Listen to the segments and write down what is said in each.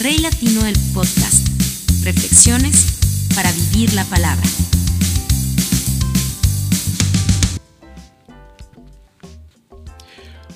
Rey Latino del Podcast. Reflexiones para vivir la palabra.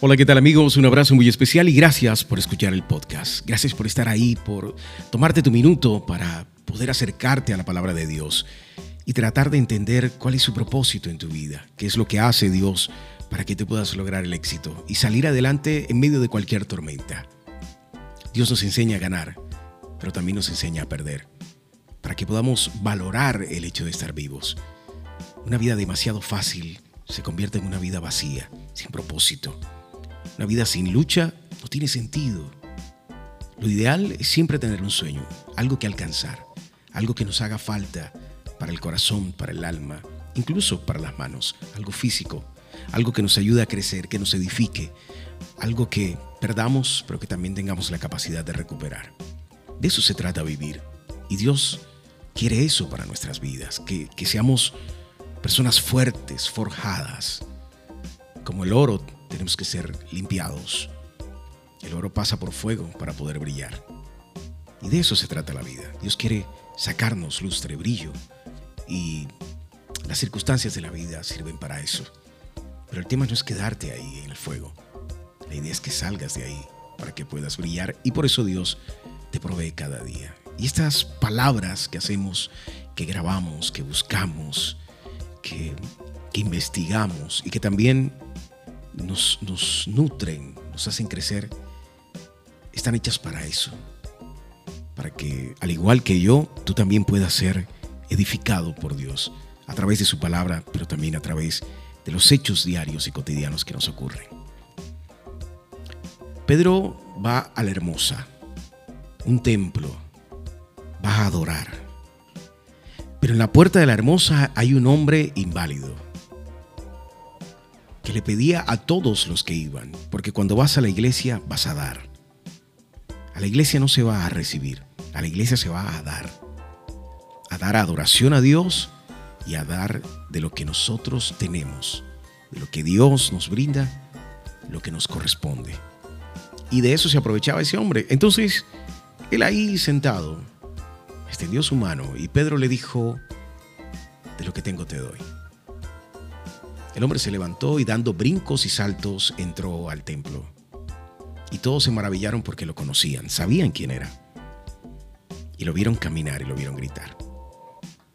Hola, ¿qué tal amigos? Un abrazo muy especial y gracias por escuchar el podcast. Gracias por estar ahí, por tomarte tu minuto para poder acercarte a la palabra de Dios y tratar de entender cuál es su propósito en tu vida, qué es lo que hace Dios para que te puedas lograr el éxito y salir adelante en medio de cualquier tormenta. Dios nos enseña a ganar, pero también nos enseña a perder, para que podamos valorar el hecho de estar vivos. Una vida demasiado fácil se convierte en una vida vacía, sin propósito. Una vida sin lucha no tiene sentido. Lo ideal es siempre tener un sueño, algo que alcanzar, algo que nos haga falta para el corazón, para el alma, incluso para las manos, algo físico, algo que nos ayude a crecer, que nos edifique, algo que perdamos, pero que también tengamos la capacidad de recuperar. De eso se trata vivir. Y Dios quiere eso para nuestras vidas, que, que seamos personas fuertes, forjadas. Como el oro tenemos que ser limpiados. El oro pasa por fuego para poder brillar. Y de eso se trata la vida. Dios quiere sacarnos lustre, brillo. Y las circunstancias de la vida sirven para eso. Pero el tema no es quedarte ahí en el fuego. La idea es que salgas de ahí para que puedas brillar. Y por eso Dios te provee cada día. Y estas palabras que hacemos, que grabamos, que buscamos, que, que investigamos y que también nos, nos nutren, nos hacen crecer, están hechas para eso. Para que, al igual que yo, tú también puedas ser edificado por Dios a través de su palabra, pero también a través de los hechos diarios y cotidianos que nos ocurren. Pedro va a la hermosa, un templo, va a adorar. Pero en la puerta de la hermosa hay un hombre inválido que le pedía a todos los que iban, porque cuando vas a la iglesia vas a dar. A la iglesia no se va a recibir, a la iglesia se va a dar. A dar adoración a Dios y a dar de lo que nosotros tenemos, de lo que Dios nos brinda, lo que nos corresponde. Y de eso se aprovechaba ese hombre. Entonces, él ahí sentado, extendió su mano y Pedro le dijo, de lo que tengo te doy. El hombre se levantó y dando brincos y saltos entró al templo. Y todos se maravillaron porque lo conocían, sabían quién era. Y lo vieron caminar y lo vieron gritar.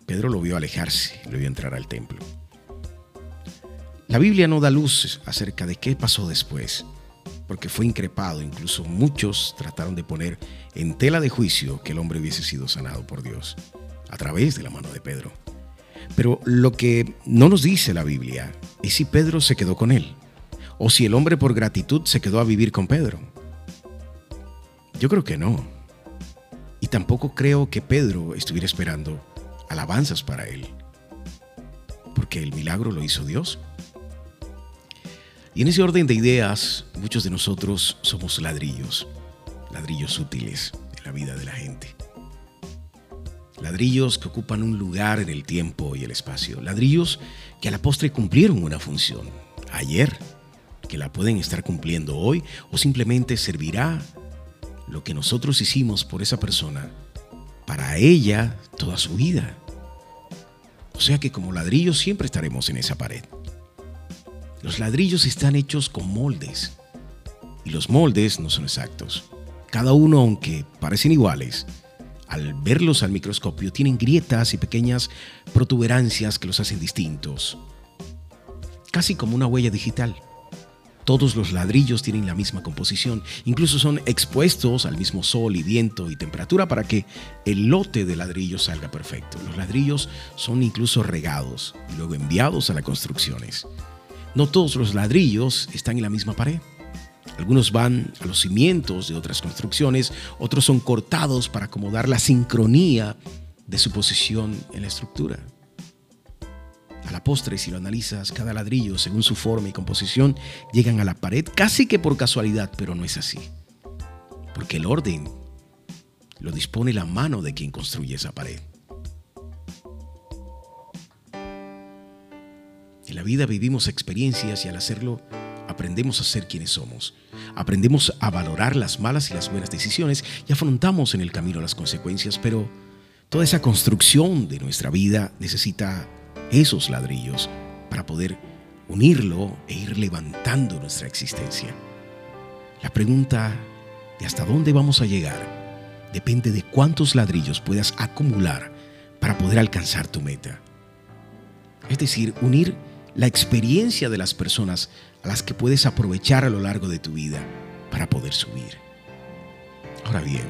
Pedro lo vio alejarse, lo vio entrar al templo. La Biblia no da luz acerca de qué pasó después, porque fue increpado, incluso muchos trataron de poner en tela de juicio que el hombre hubiese sido sanado por Dios, a través de la mano de Pedro. Pero lo que no nos dice la Biblia es si Pedro se quedó con él, o si el hombre por gratitud se quedó a vivir con Pedro. Yo creo que no. Y tampoco creo que Pedro estuviera esperando alabanzas para él, porque el milagro lo hizo Dios. Y en ese orden de ideas, muchos de nosotros somos ladrillos, ladrillos útiles en la vida de la gente. Ladrillos que ocupan un lugar en el tiempo y el espacio. Ladrillos que a la postre cumplieron una función ayer, que la pueden estar cumpliendo hoy o simplemente servirá lo que nosotros hicimos por esa persona para ella toda su vida. O sea que como ladrillos siempre estaremos en esa pared. Los ladrillos están hechos con moldes y los moldes no son exactos. Cada uno, aunque parecen iguales, al verlos al microscopio tienen grietas y pequeñas protuberancias que los hacen distintos. Casi como una huella digital. Todos los ladrillos tienen la misma composición, incluso son expuestos al mismo sol y viento y temperatura para que el lote de ladrillos salga perfecto. Los ladrillos son incluso regados y luego enviados a las construcciones. No todos los ladrillos están en la misma pared. Algunos van a los cimientos de otras construcciones, otros son cortados para acomodar la sincronía de su posición en la estructura. A la postre, si lo analizas, cada ladrillo, según su forma y composición, llegan a la pared casi que por casualidad, pero no es así. Porque el orden lo dispone la mano de quien construye esa pared. En la vida vivimos experiencias y al hacerlo aprendemos a ser quienes somos. Aprendemos a valorar las malas y las buenas decisiones y afrontamos en el camino las consecuencias, pero toda esa construcción de nuestra vida necesita esos ladrillos para poder unirlo e ir levantando nuestra existencia. La pregunta de hasta dónde vamos a llegar depende de cuántos ladrillos puedas acumular para poder alcanzar tu meta. Es decir, unir la experiencia de las personas a las que puedes aprovechar a lo largo de tu vida para poder subir. Ahora bien,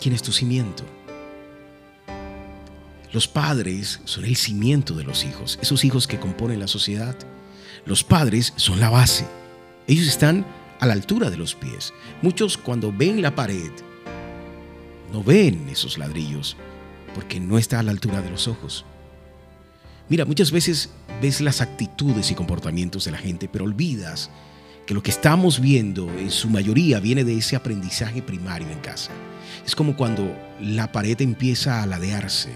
¿quién es tu cimiento? Los padres son el cimiento de los hijos, esos hijos que componen la sociedad. Los padres son la base. Ellos están a la altura de los pies. Muchos cuando ven la pared no ven esos ladrillos porque no está a la altura de los ojos. Mira, muchas veces ves las actitudes y comportamientos de la gente, pero olvidas que lo que estamos viendo en su mayoría viene de ese aprendizaje primario en casa. Es como cuando la pared empieza a ladearse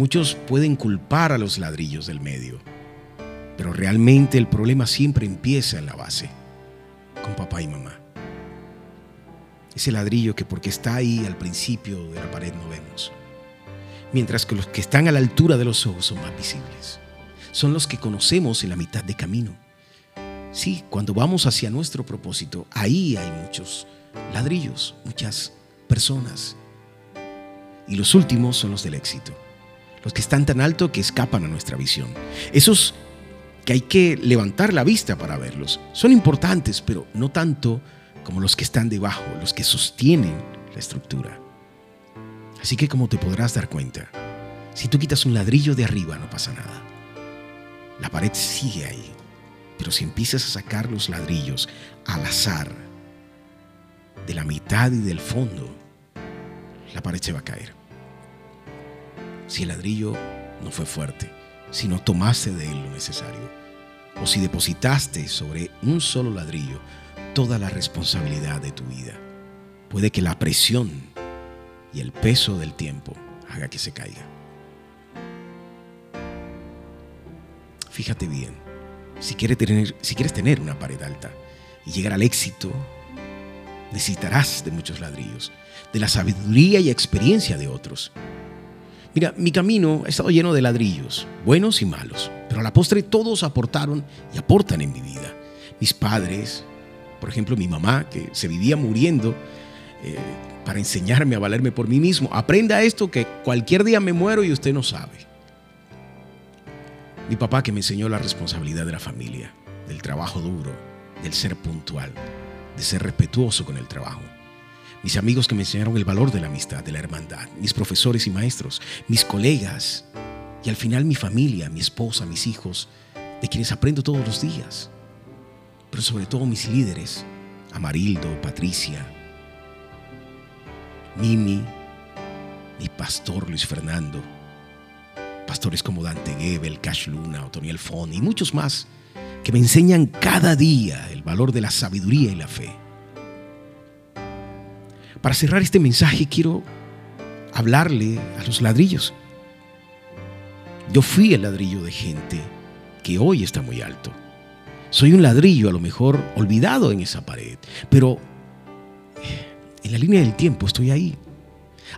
Muchos pueden culpar a los ladrillos del medio, pero realmente el problema siempre empieza en la base, con papá y mamá. Ese ladrillo que porque está ahí al principio de la pared no vemos. Mientras que los que están a la altura de los ojos son más visibles. Son los que conocemos en la mitad de camino. Sí, cuando vamos hacia nuestro propósito, ahí hay muchos ladrillos, muchas personas. Y los últimos son los del éxito los que están tan alto que escapan a nuestra visión. Esos que hay que levantar la vista para verlos. Son importantes, pero no tanto como los que están debajo, los que sostienen la estructura. Así que como te podrás dar cuenta, si tú quitas un ladrillo de arriba no pasa nada. La pared sigue ahí, pero si empiezas a sacar los ladrillos al azar, de la mitad y del fondo, la pared se va a caer si el ladrillo no fue fuerte, si no tomaste de él lo necesario, o si depositaste sobre un solo ladrillo toda la responsabilidad de tu vida. Puede que la presión y el peso del tiempo haga que se caiga. Fíjate bien, si quieres tener, si quieres tener una pared alta y llegar al éxito, necesitarás de muchos ladrillos, de la sabiduría y experiencia de otros Mira, mi camino ha estado lleno de ladrillos, buenos y malos, pero a la postre todos aportaron y aportan en mi vida. Mis padres, por ejemplo, mi mamá, que se vivía muriendo eh, para enseñarme a valerme por mí mismo. Aprenda esto que cualquier día me muero y usted no sabe. Mi papá que me enseñó la responsabilidad de la familia, del trabajo duro, del ser puntual, de ser respetuoso con el trabajo mis amigos que me enseñaron el valor de la amistad, de la hermandad, mis profesores y maestros, mis colegas y al final mi familia, mi esposa, mis hijos, de quienes aprendo todos los días. Pero sobre todo mis líderes, Amarildo, Patricia, Mimi, mi pastor Luis Fernando, pastores como Dante Gebel, Cash Luna, Otoniel Fon y muchos más que me enseñan cada día el valor de la sabiduría y la fe. Para cerrar este mensaje quiero hablarle a los ladrillos. Yo fui el ladrillo de gente que hoy está muy alto. Soy un ladrillo a lo mejor olvidado en esa pared, pero en la línea del tiempo estoy ahí,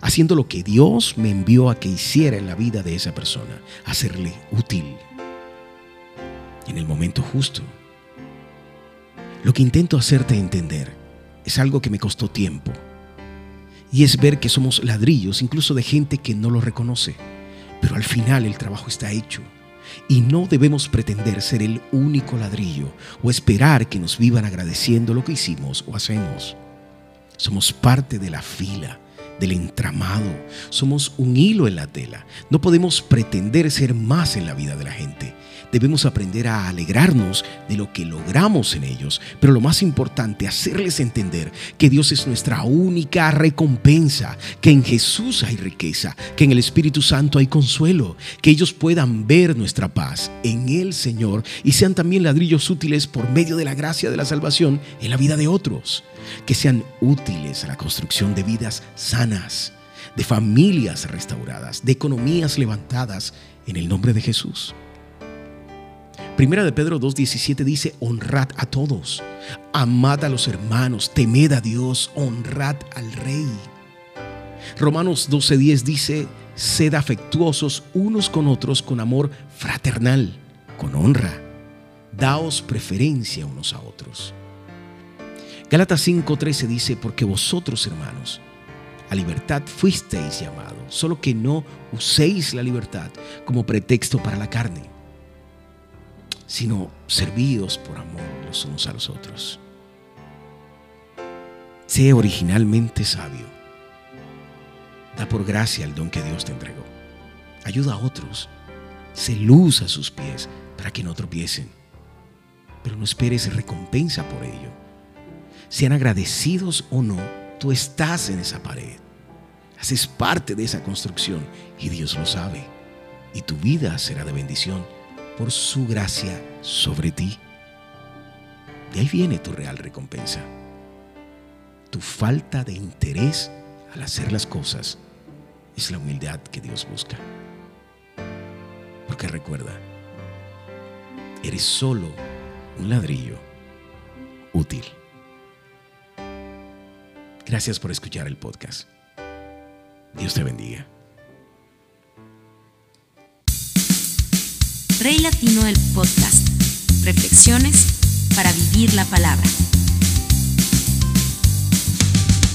haciendo lo que Dios me envió a que hiciera en la vida de esa persona, hacerle útil en el momento justo. Lo que intento hacerte entender es algo que me costó tiempo y es ver que somos ladrillos, incluso de gente que no lo reconoce. Pero al final el trabajo está hecho. Y no debemos pretender ser el único ladrillo o esperar que nos vivan agradeciendo lo que hicimos o hacemos. Somos parte de la fila, del entramado. Somos un hilo en la tela. No podemos pretender ser más en la vida de la gente debemos aprender a alegrarnos de lo que logramos en ellos, pero lo más importante, hacerles entender que Dios es nuestra única recompensa, que en Jesús hay riqueza, que en el Espíritu Santo hay consuelo, que ellos puedan ver nuestra paz en el Señor y sean también ladrillos útiles por medio de la gracia de la salvación en la vida de otros, que sean útiles a la construcción de vidas sanas de familias restauradas, de economías levantadas en el nombre de Jesús. Primera de Pedro 2.17 dice, honrad a todos, amad a los hermanos, temed a Dios, honrad al rey. Romanos 12.10 dice, sed afectuosos unos con otros con amor fraternal, con honra. Daos preferencia unos a otros. Gálatas 5:13 dice, porque vosotros hermanos, a libertad fuisteis llamados, solo que no uséis la libertad como pretexto para la carne, sino servíos por amor los unos a los otros. Sé originalmente sabio Da por gracia el don que Dios te entregó. Ayuda a otros. Se luz a sus pies para que no tropiecen. Pero no esperes recompensa por ello. Sean agradecidos o no, tú estás en esa pared. Haces parte de esa construcción y Dios lo sabe. Y tu vida será de bendición por su gracia sobre ti. De ahí viene tu real recompensa. Tu falta de interés al hacer las cosas es la humildad que Dios busca. Porque recuerda, eres solo un ladrillo útil. Gracias por escuchar el podcast. Dios te bendiga. Rey Latino el podcast. Reflexiones para vivir la palabra.